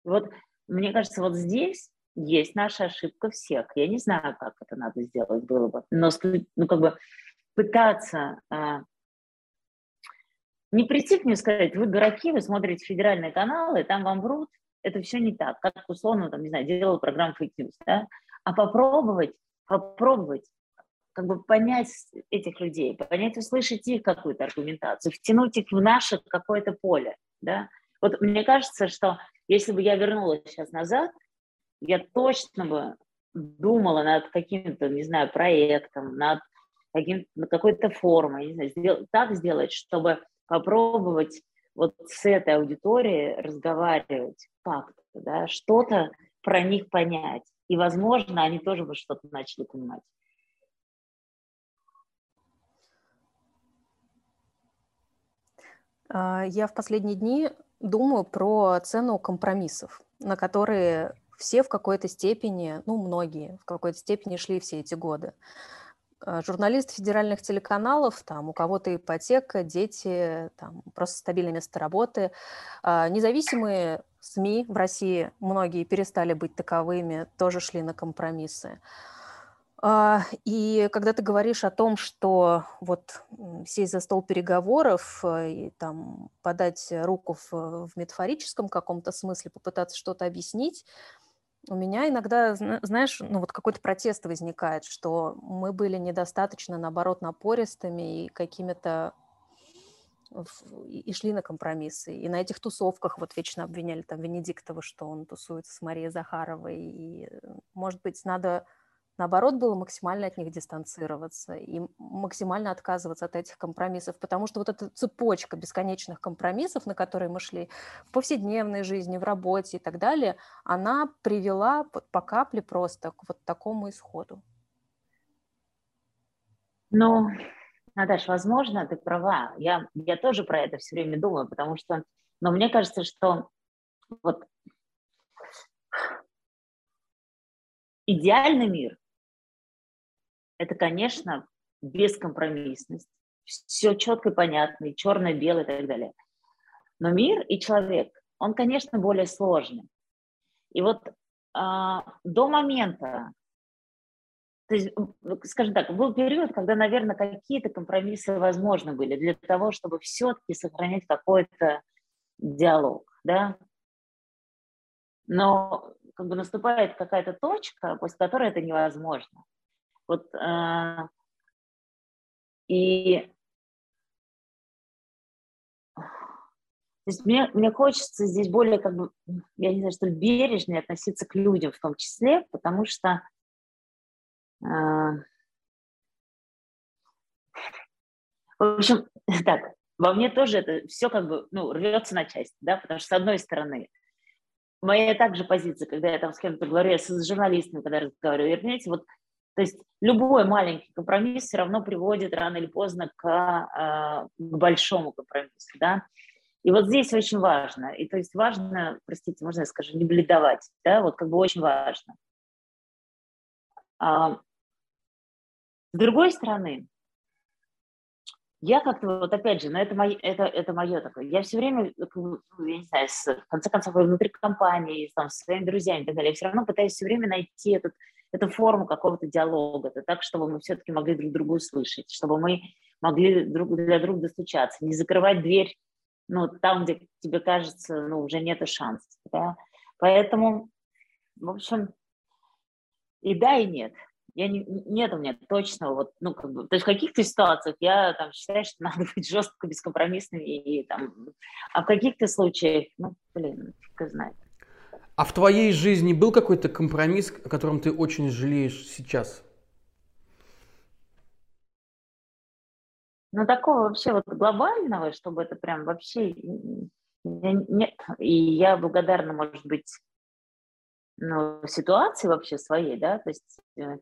B: Вот, мне кажется, вот здесь есть наша ошибка всех. Я не знаю, как это надо сделать было бы, но ну, как бы пытаться а, не прийти к мне и сказать, вы дураки, вы смотрите федеральные каналы, там вам врут, это все не так, как условно, там, не знаю, делал программу Fake News, да, а попробовать, попробовать как бы понять этих людей, понять, услышать их какую-то аргументацию, втянуть их в наше какое-то поле, да. Вот мне кажется, что если бы я вернулась сейчас назад, я точно бы думала над каким-то, не знаю, проектом, над каким над какой-то формой, не знаю, сдел, так сделать, чтобы попробовать вот с этой аудиторией разговаривать как-то, да, что-то про них понять. И, возможно, они тоже бы что-то начали понимать.
C: А, я в последние дни думаю про цену компромиссов, на которые все в какой-то степени, ну, многие в какой-то степени шли все эти годы. А, журналисты федеральных телеканалов, там у кого-то ипотека, дети, там просто стабильное место работы. А, независимые СМИ в России, многие перестали быть таковыми, тоже шли на компромиссы. А, и когда ты говоришь о том, что вот сесть за стол переговоров э, и там подать руку в, в метафорическом каком-то смысле, попытаться что-то объяснить, у меня иногда, знаешь, ну вот какой-то протест возникает, что мы были недостаточно, наоборот, напористыми и какими-то и шли на компромиссы. И на этих тусовках вот вечно обвиняли там Венедиктова, что он тусуется с Марией Захаровой. И, может быть, надо наоборот, было максимально от них дистанцироваться и максимально отказываться от этих компромиссов, потому что вот эта цепочка бесконечных компромиссов, на которые мы шли в повседневной жизни, в работе и так далее, она привела по капле просто к вот такому исходу.
B: Ну, Наташа, возможно, ты права. Я, я тоже про это все время думаю, потому что, но мне кажется, что вот идеальный мир это, конечно, бескомпромиссность, все четко и понятно, и черно-белое и так далее. Но мир и человек, он, конечно, более сложный. И вот а, до момента, то есть, скажем так, был период, когда, наверное, какие-то компромиссы возможны были для того, чтобы все-таки сохранять какой-то диалог, да. Но как бы наступает какая-то точка, после которой это невозможно. Вот, э, и то есть мне, мне хочется здесь более, как бы, я не знаю, что ли, бережнее относиться к людям в том числе, потому что э, В общем, так, во мне тоже это все как бы, ну, рвется на части, да, потому что, с одной стороны, моя также позиция, когда я там с кем-то говорю, я с журналистами, когда разговариваю, понимаете, вот, то есть любой маленький компромисс все равно приводит рано или поздно к, э, к большому компромиссу, да, и вот здесь очень важно, и то есть важно, простите, можно я скажу, не бледовать, да, вот как бы очень важно. А, с другой стороны, я как-то вот опять же, но это мое, это, это мое такое, я все время, ну, я не знаю, с, в конце концов, внутри компании, там, с своими друзьями и так далее, я все равно пытаюсь все время найти этот, эту форму какого-то диалога, это так, чтобы мы все-таки могли друг друга услышать, чтобы мы могли друг для друга достучаться, не закрывать дверь ну, там, где тебе кажется, ну, уже нет шансов, да. Поэтому, в общем, и да, и нет. Я не, нет у меня точного, вот, ну, как бы, то есть в каких-то ситуациях я там считаю, что надо быть жестко бескомпромиссным, и, и там, а в каких-то случаях, ну, блин, как знает.
A: А в твоей жизни был какой-то компромисс, о котором ты очень жалеешь сейчас?
B: Но такого вообще вот глобального, чтобы это прям вообще нет. И я благодарна, может быть, ну, ситуации вообще своей, да, то есть э,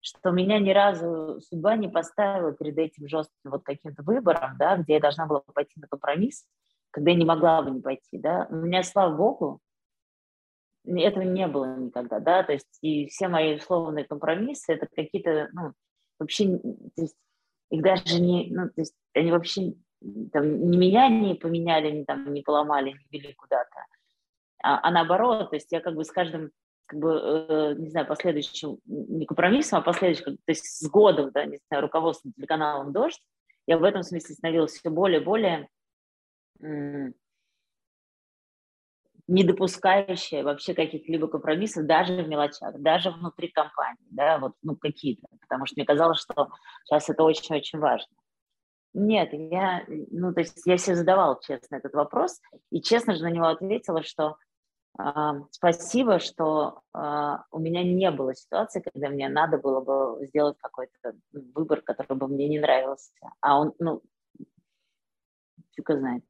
B: что меня ни разу судьба не поставила перед этим жестким вот каким-то выбором, да, где я должна была пойти на компромисс, когда я не могла бы не пойти, да. У меня, слава богу, этого не было никогда, да, то есть и все мои условные компромиссы, это какие-то, ну, вообще, то есть их даже не, ну, то есть они вообще там, не меня не поменяли, не, там, не поломали, не вели куда-то, а, а наоборот, то есть я как бы с каждым, как бы, э, не знаю, последующим, не компромиссом, а последующим, то есть с годом, да, не знаю, руководством телеканалом «Дождь», я в этом смысле становилась все более и более не допускающая вообще каких-либо компромиссов даже в мелочах, даже внутри компании, да, вот, ну, какие-то, потому что мне казалось, что сейчас это очень-очень важно. Нет, я, ну, то есть я себе задавала честно этот вопрос, и честно же на него ответила, что э, спасибо, что э, у меня не было ситуации, когда мне надо было бы сделать какой-то выбор, который бы мне не нравился, а он, ну, фиг знает.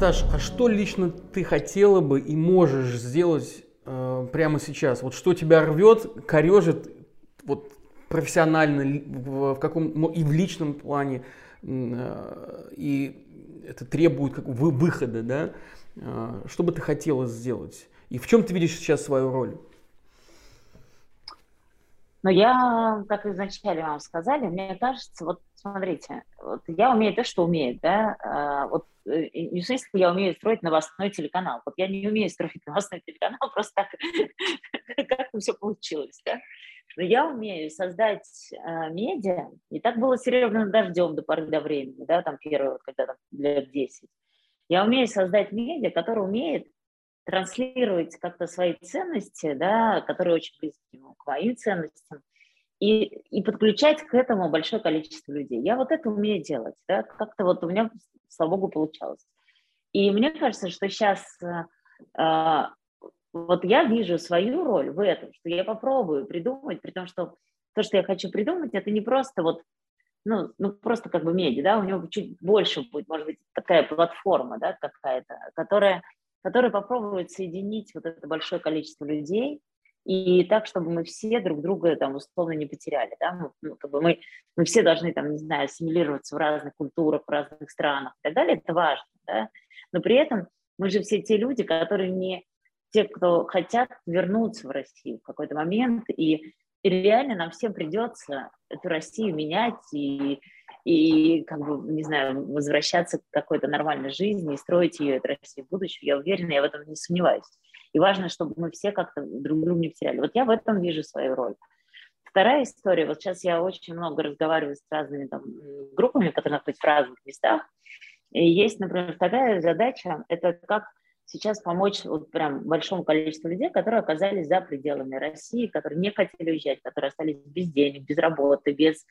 A: Наташ, а что лично ты хотела бы и можешь сделать э, прямо сейчас? Вот что тебя рвет, корежит вот профессионально, в, в каком ну, и в личном плане, э, и это требует как, вы, выхода, да? Э, что бы ты хотела сделать? И в чем ты видишь сейчас свою роль?
B: Но я, как изначально вам сказали, мне кажется, вот смотрите, вот я умею то, что умею, да, а, вот не в смысле, я умею строить новостной телеканал, вот я не умею строить новостной телеканал, просто так, как все получилось, да, но я умею создать э, медиа, и так было с дождем до поры до времени, да, там первый, вот, когда там лет 10. Я умею создать медиа, который умеет транслировать как-то свои ценности, да, которые очень близки к моим ценностям, и, и подключать к этому большое количество людей. Я вот это умею делать, да, как-то вот у меня, слава богу, получалось. И мне кажется, что сейчас э, э, вот я вижу свою роль в этом, что я попробую придумать, при том, что то, что я хочу придумать, это не просто вот, ну, ну просто как бы меди, да, у него чуть больше будет, может быть, такая платформа, да, какая-то, которая, которая попробует соединить вот это большое количество людей, и так, чтобы мы все друг друга там условно не потеряли, да, мы, ну, как бы мы, мы все должны там, не знаю, ассимилироваться в разных культурах, в разных странах и так далее, это важно, да, но при этом мы же все те люди, которые не те, кто хотят вернуться в Россию в какой-то момент, и, и реально нам всем придется эту Россию менять и, и как бы, не знаю, возвращаться к какой-то нормальной жизни и строить ее, эту Россию в будущем, я уверена, я в этом не сомневаюсь. И важно, чтобы мы все как-то друг друга не потеряли. Вот я в этом вижу свою роль. Вторая история, вот сейчас я очень много разговариваю с разными там, группами, которые находятся в разных местах. И есть, например, вторая задача, это как сейчас помочь вот прям большому количеству людей, которые оказались за пределами России, которые не хотели уезжать, которые остались без денег, без работы, без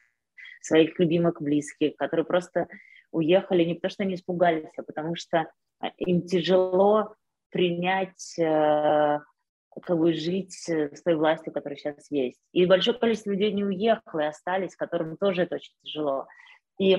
B: своих любимых близких, которые просто уехали не потому, что они испугались, а потому что им тяжело принять э, как бы жить с той властью, которая сейчас есть. И большое количество людей не уехало и остались, которым тоже это очень тяжело. И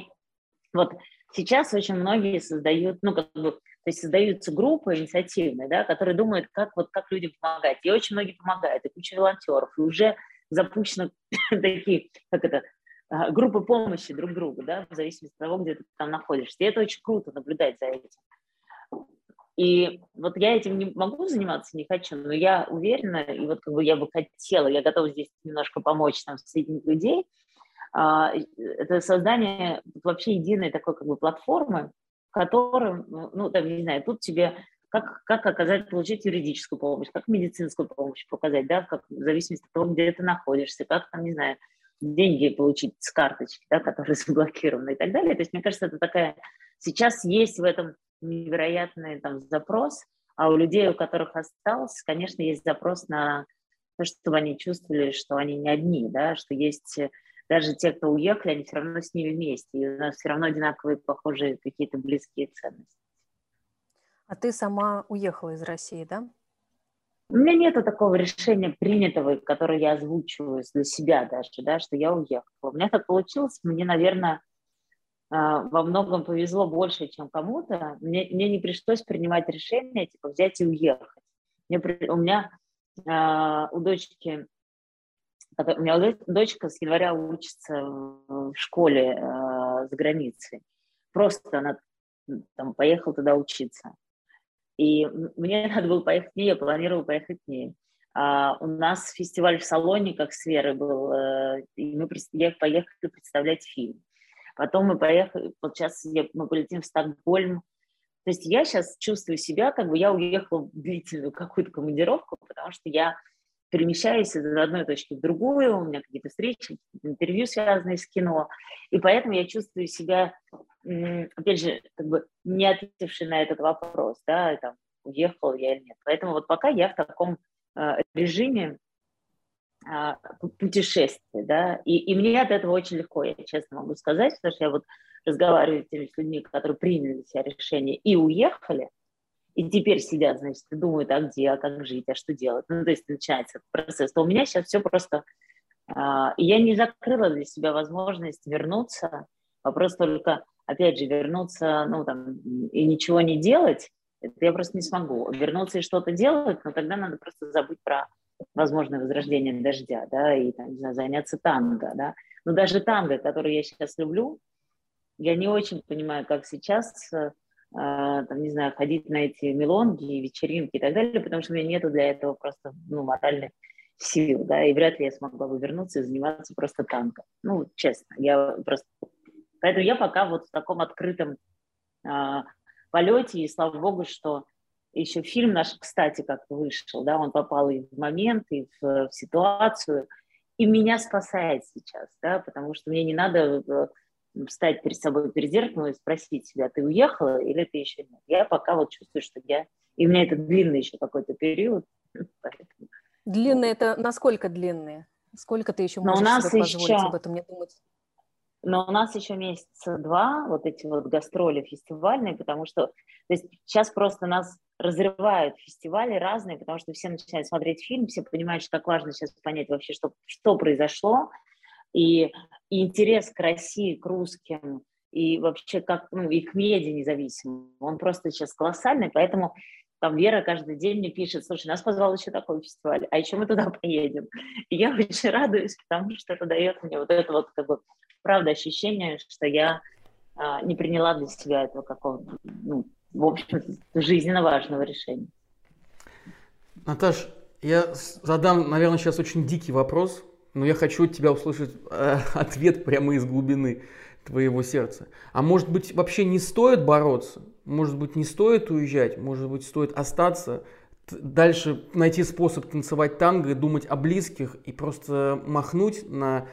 B: вот сейчас очень многие создают, ну, как бы, то есть создаются группы инициативные, да, которые думают, как, вот, как людям помогать. И очень многие помогают, и куча волонтеров, и уже запущены такие, как это, а, группы помощи друг другу, да, в зависимости от того, где ты там находишься. И это очень круто наблюдать за этим. И вот я этим не могу заниматься, не хочу, но я уверена, и вот как бы я бы хотела, я готова здесь немножко помочь там соединить людей, а, это создание вообще единой такой как бы платформы, в котором, ну, там, не знаю, тут тебе как, как оказать, получить юридическую помощь, как медицинскую помощь показать, да, как, в зависимости от того, где ты находишься, как там, не знаю, деньги получить с карточки, да, которые заблокированы и так далее. То есть, мне кажется, это такая... Сейчас есть в этом невероятный там запрос, а у людей, у которых остался, конечно, есть запрос на то, чтобы они чувствовали, что они не одни, да, что есть даже те, кто уехали, они все равно с ними вместе, и у нас все равно одинаковые, похожие какие-то близкие ценности.
C: А ты сама уехала из России, да?
B: У меня нет такого решения принятого, которое я озвучиваю для себя даже, да, что я уехала. У меня так получилось, мне, наверное, во многом повезло больше, чем кому-то. Мне, мне не пришлось принимать решение, типа, взять и уехать. Мне, у меня у дочки у меня дочка с января учится в школе э, за границей. Просто она там поехала туда учиться. И мне надо было поехать к ней, я планировала поехать к ней. А у нас фестиваль в салоне, как с Верой был, э, и мы поехали представлять фильм. Потом мы поехали, вот сейчас я, мы полетим в Стокгольм. То есть я сейчас чувствую себя, как бы я уехала в длительную какую-то командировку, потому что я перемещаюсь из одной точки в другую, у меня какие-то встречи, интервью, связанные с кино, и поэтому я чувствую себя, опять же, как бы не ответившей на этот вопрос, да, там, уехал я или нет. Поэтому вот пока я в таком э, режиме э, путешествия, да, и, и мне от этого очень легко, я честно могу сказать, потому что я вот разговариваю с теми людьми, которые приняли для себя решение и уехали, и теперь сидят, значит, и думают, а где, а как жить, а что делать. Ну, то есть начинается процесс. То у меня сейчас все просто... А, я не закрыла для себя возможность вернуться. Вопрос только, опять же, вернуться, ну, там, и ничего не делать, это я просто не смогу. Вернуться и что-то делать, но тогда надо просто забыть про возможное возрождение дождя, да, и, там, не знаю, заняться танго, да. Но даже танго, который я сейчас люблю, я не очень понимаю, как сейчас а, там, не знаю, ходить на эти мелонги, вечеринки и так далее, потому что у меня нету для этого просто, ну, моральных сил, да, и вряд ли я смогла бы вернуться и заниматься просто танком. Ну, честно, я просто... Поэтому я пока вот в таком открытом а, полете, и слава богу, что еще фильм наш, кстати, как вышел, да, он попал и в момент, и в, в ситуацию, и меня спасает сейчас, да, потому что мне не надо э, встать перед собой перед зеркалом и спросить себя, ты уехала или ты еще нет. Я пока вот чувствую, что я... И у меня это длинный еще какой-то период.
C: Поэтому... Длинный это насколько длинные? Сколько ты еще можешь
B: нас
C: себе позволить еще... об этом не думать?
B: Но у нас еще месяца два вот эти вот гастроли фестивальные, потому что то есть сейчас просто нас разрывают фестивали разные, потому что все начинают смотреть фильм, все понимают, что так важно сейчас понять вообще, что, что произошло, и, и интерес к России, к русским, и вообще как, ну, и к медиа независимым, он просто сейчас колоссальный, поэтому там Вера каждый день мне пишет, слушай, нас позвал еще такой фестиваль, а еще мы туда поедем. И я очень радуюсь, потому что это дает мне вот это вот, как бы, правда, ощущение, что я а, не приняла для себя этого какого-то, ну, в общем, жизненно важного решения.
A: Наташ, я задам, наверное, сейчас очень дикий вопрос, но я хочу от тебя услышать э, ответ прямо из глубины твоего сердца. А может быть, вообще не стоит бороться? Может быть, не стоит уезжать? Может быть, стоит остаться? Дальше найти способ танцевать танго думать о близких и просто махнуть на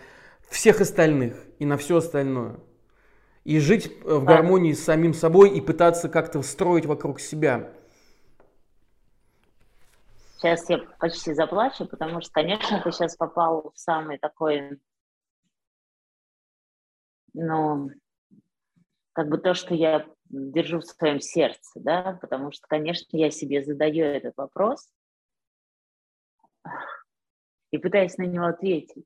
A: всех остальных и на все остальное. И жить в гармонии с самим собой и пытаться как-то строить вокруг себя
B: Сейчас я почти заплачу, потому что, конечно, ты сейчас попал в самый такой, ну, как бы то, что я держу в своем сердце, да, потому что, конечно, я себе задаю этот вопрос, и пытаясь на него ответить.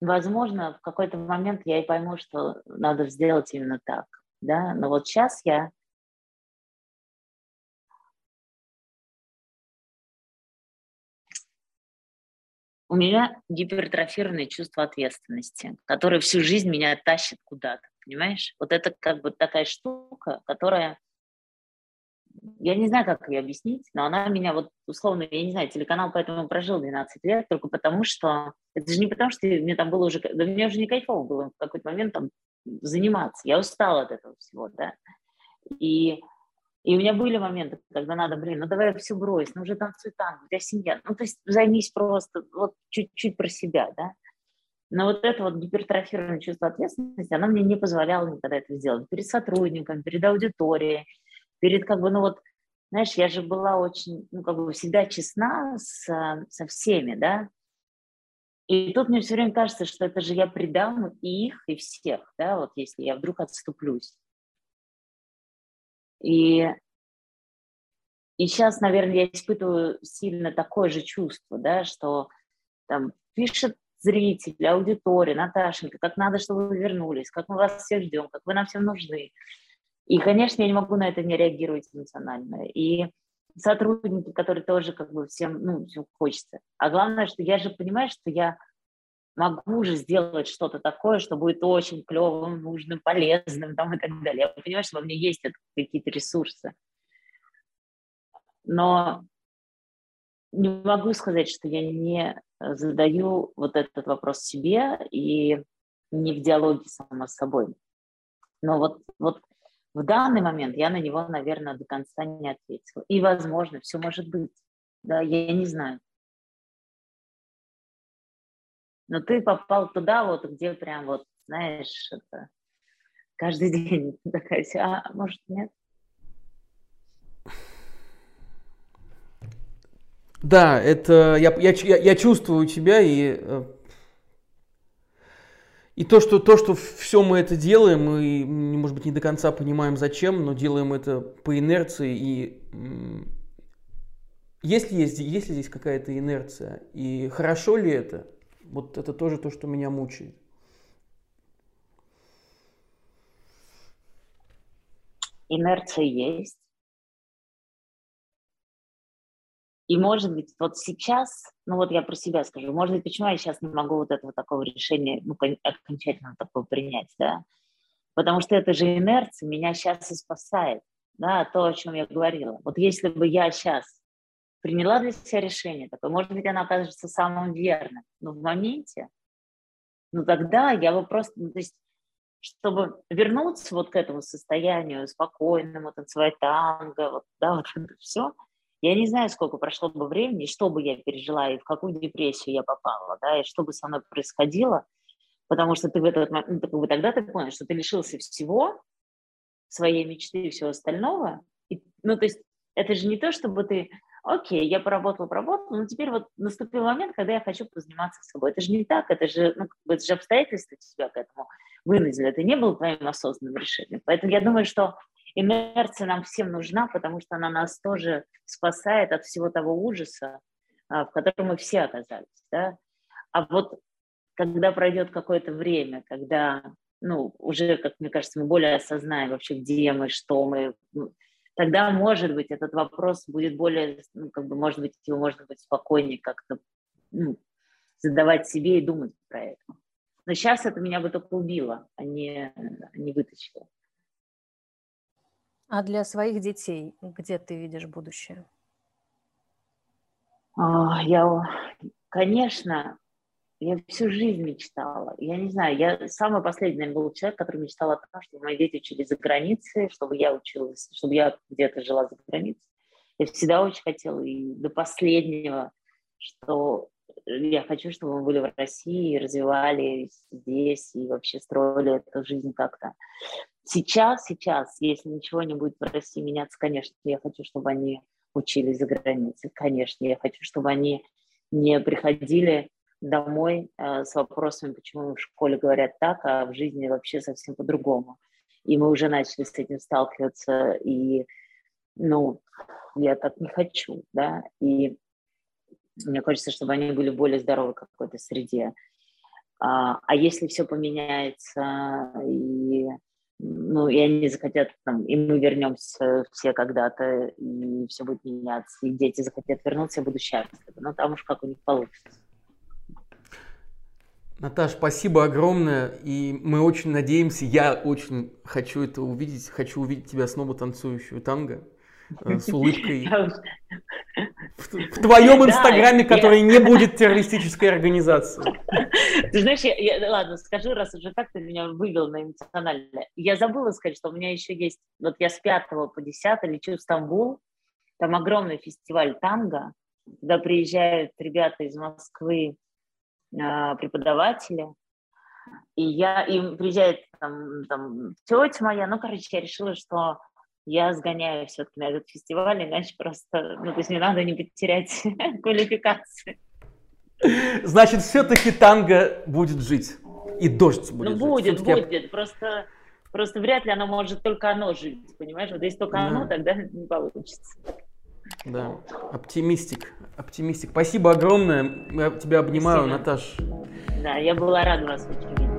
B: Возможно, в какой-то момент я и пойму, что надо сделать именно так, да, но вот сейчас я у меня гипертрофированное чувство ответственности, которое всю жизнь меня тащит куда-то, понимаешь? Вот это как бы такая штука, которая, я не знаю, как ее объяснить, но она меня вот, условно, я не знаю, телеканал поэтому прожил 12 лет, только потому что, это же не потому, что мне там было уже, да мне уже не кайфово было в какой-то момент там заниматься, я устала от этого всего, да, и и у меня были моменты, когда надо, блин, ну давай все брось, ну уже танцуй танго, у тебя семья. Ну то есть займись просто вот чуть-чуть про себя, да. Но вот это вот гипертрофированное чувство ответственности, оно мне не позволяло никогда это сделать. Перед сотрудником, перед аудиторией, перед как бы, ну вот, знаешь, я же была очень, ну как бы всегда честна с, со всеми, да. И тут мне все время кажется, что это же я предам и их, и всех, да, вот если я вдруг отступлюсь. И, и сейчас, наверное, я испытываю сильно такое же чувство, да, что там пишет зритель, аудитория, Наташенька, как надо, чтобы вы вернулись, как мы вас все ждем, как вы нам всем нужны. И, конечно, я не могу на это не реагировать эмоционально. И сотрудники, которые тоже как бы всем, ну, всем хочется. А главное, что я же понимаю, что я могу же сделать что-то такое, что будет очень клевым, нужным, полезным там, и так далее. Я понимаю, что во мне есть какие-то ресурсы. Но не могу сказать, что я не задаю вот этот вопрос себе и не в диалоге сама с собой. Но вот, вот в данный момент я на него, наверное, до конца не ответила. И, возможно, все может быть. Да, я не знаю. но ты попал туда, вот где прям вот, знаешь, это каждый день такая, а может нет?
A: Да, это я, я, я чувствую тебя и э, и то, что то, что все мы это делаем, мы, может быть, не до конца понимаем, зачем, но делаем это по инерции и есть ли, есть, есть ли здесь какая-то инерция и хорошо ли это? Вот это тоже то, что меня мучает.
B: Инерция есть. И может быть, вот сейчас, ну вот я про себя скажу, может быть, почему я сейчас не могу вот этого такого решения, ну, окончательно такого принять, да? Потому что это же инерция меня сейчас и спасает, да, то, о чем я говорила. Вот если бы я сейчас приняла для себя решение такое, может быть, оно окажется самым верным, но в моменте, ну тогда я бы просто, ну, то есть, чтобы вернуться вот к этому состоянию спокойному, танцевать танго, вот, да, вот это все, я не знаю, сколько прошло бы времени, что бы я пережила, и в какую депрессию я попала, да, и что бы со мной происходило, потому что ты в этот момент, ну, как бы тогда ты понял, что ты лишился всего, своей мечты и всего остального, и, ну, то есть это же не то, чтобы ты окей, я поработала, поработала, но теперь вот наступил момент, когда я хочу позаниматься собой. Это же не так, это же, ну, это же обстоятельства тебя к этому вынудили, это не было твоим осознанным решением. Поэтому я думаю, что инерция нам всем нужна, потому что она нас тоже спасает от всего того ужаса, а, в котором мы все оказались. Да? А вот когда пройдет какое-то время, когда ну, уже, как мне кажется, мы более осознаем вообще, где мы, что мы, ну, тогда, может быть, этот вопрос будет более, ну, как бы, может быть, его можно быть спокойнее как-то ну, задавать себе и думать про это. Но сейчас это меня бы только убило, а не, а не вытащило.
C: А для своих детей где ты видишь будущее?
B: А, я, конечно, я всю жизнь мечтала. Я не знаю, я самый последний был человек, который мечтал о том, чтобы мои дети учились за границей, чтобы я училась, чтобы я где-то жила за границей. Я всегда очень хотела, и до последнего, что я хочу, чтобы мы были в России, развивались здесь и вообще строили эту жизнь как-то. Сейчас, сейчас, если ничего не будет в России меняться, конечно, я хочу, чтобы они учились за границей. Конечно, я хочу, чтобы они не приходили домой э, с вопросами, почему в школе говорят так, а в жизни вообще совсем по-другому. И мы уже начали с этим сталкиваться, и, ну, я так не хочу, да, и мне хочется, чтобы они были более здоровы в какой-то среде. А, а если все поменяется, и, ну, и они захотят, там, и мы вернемся все когда-то, и все будет меняться, и дети захотят вернуться, я буду счастлива. Но там уж как у них получится.
A: Наташ, спасибо огромное, и мы очень надеемся, я очень хочу это увидеть, хочу увидеть тебя снова танцующую танго э, с улыбкой. В, твоем инстаграме, который не будет террористической организацией.
B: Ты знаешь, я, я, ладно, скажу, раз уже так ты меня вывел на эмоциональное. Я забыла сказать, что у меня еще есть, вот я с 5 по 10 лечу в Стамбул, там огромный фестиваль танго, туда приезжают ребята из Москвы, а, преподаватели, и я, и приезжает там, там тетя моя, ну, короче, я решила, что я сгоняю все-таки на этот фестиваль, иначе просто, ну, то есть мне надо не потерять квалификацию.
A: Значит, все-таки танго будет жить. И дождь будет
B: Ну, будет, жить. будет. Просто, просто вряд ли оно может только оно жить, понимаешь? Вот если только да. оно, тогда не получится.
A: Да, оптимистик, оптимистик. Спасибо огромное. Я тебя обнимаю,
B: Спасибо.
A: Наташ.
B: Да, я была рада вас видеть.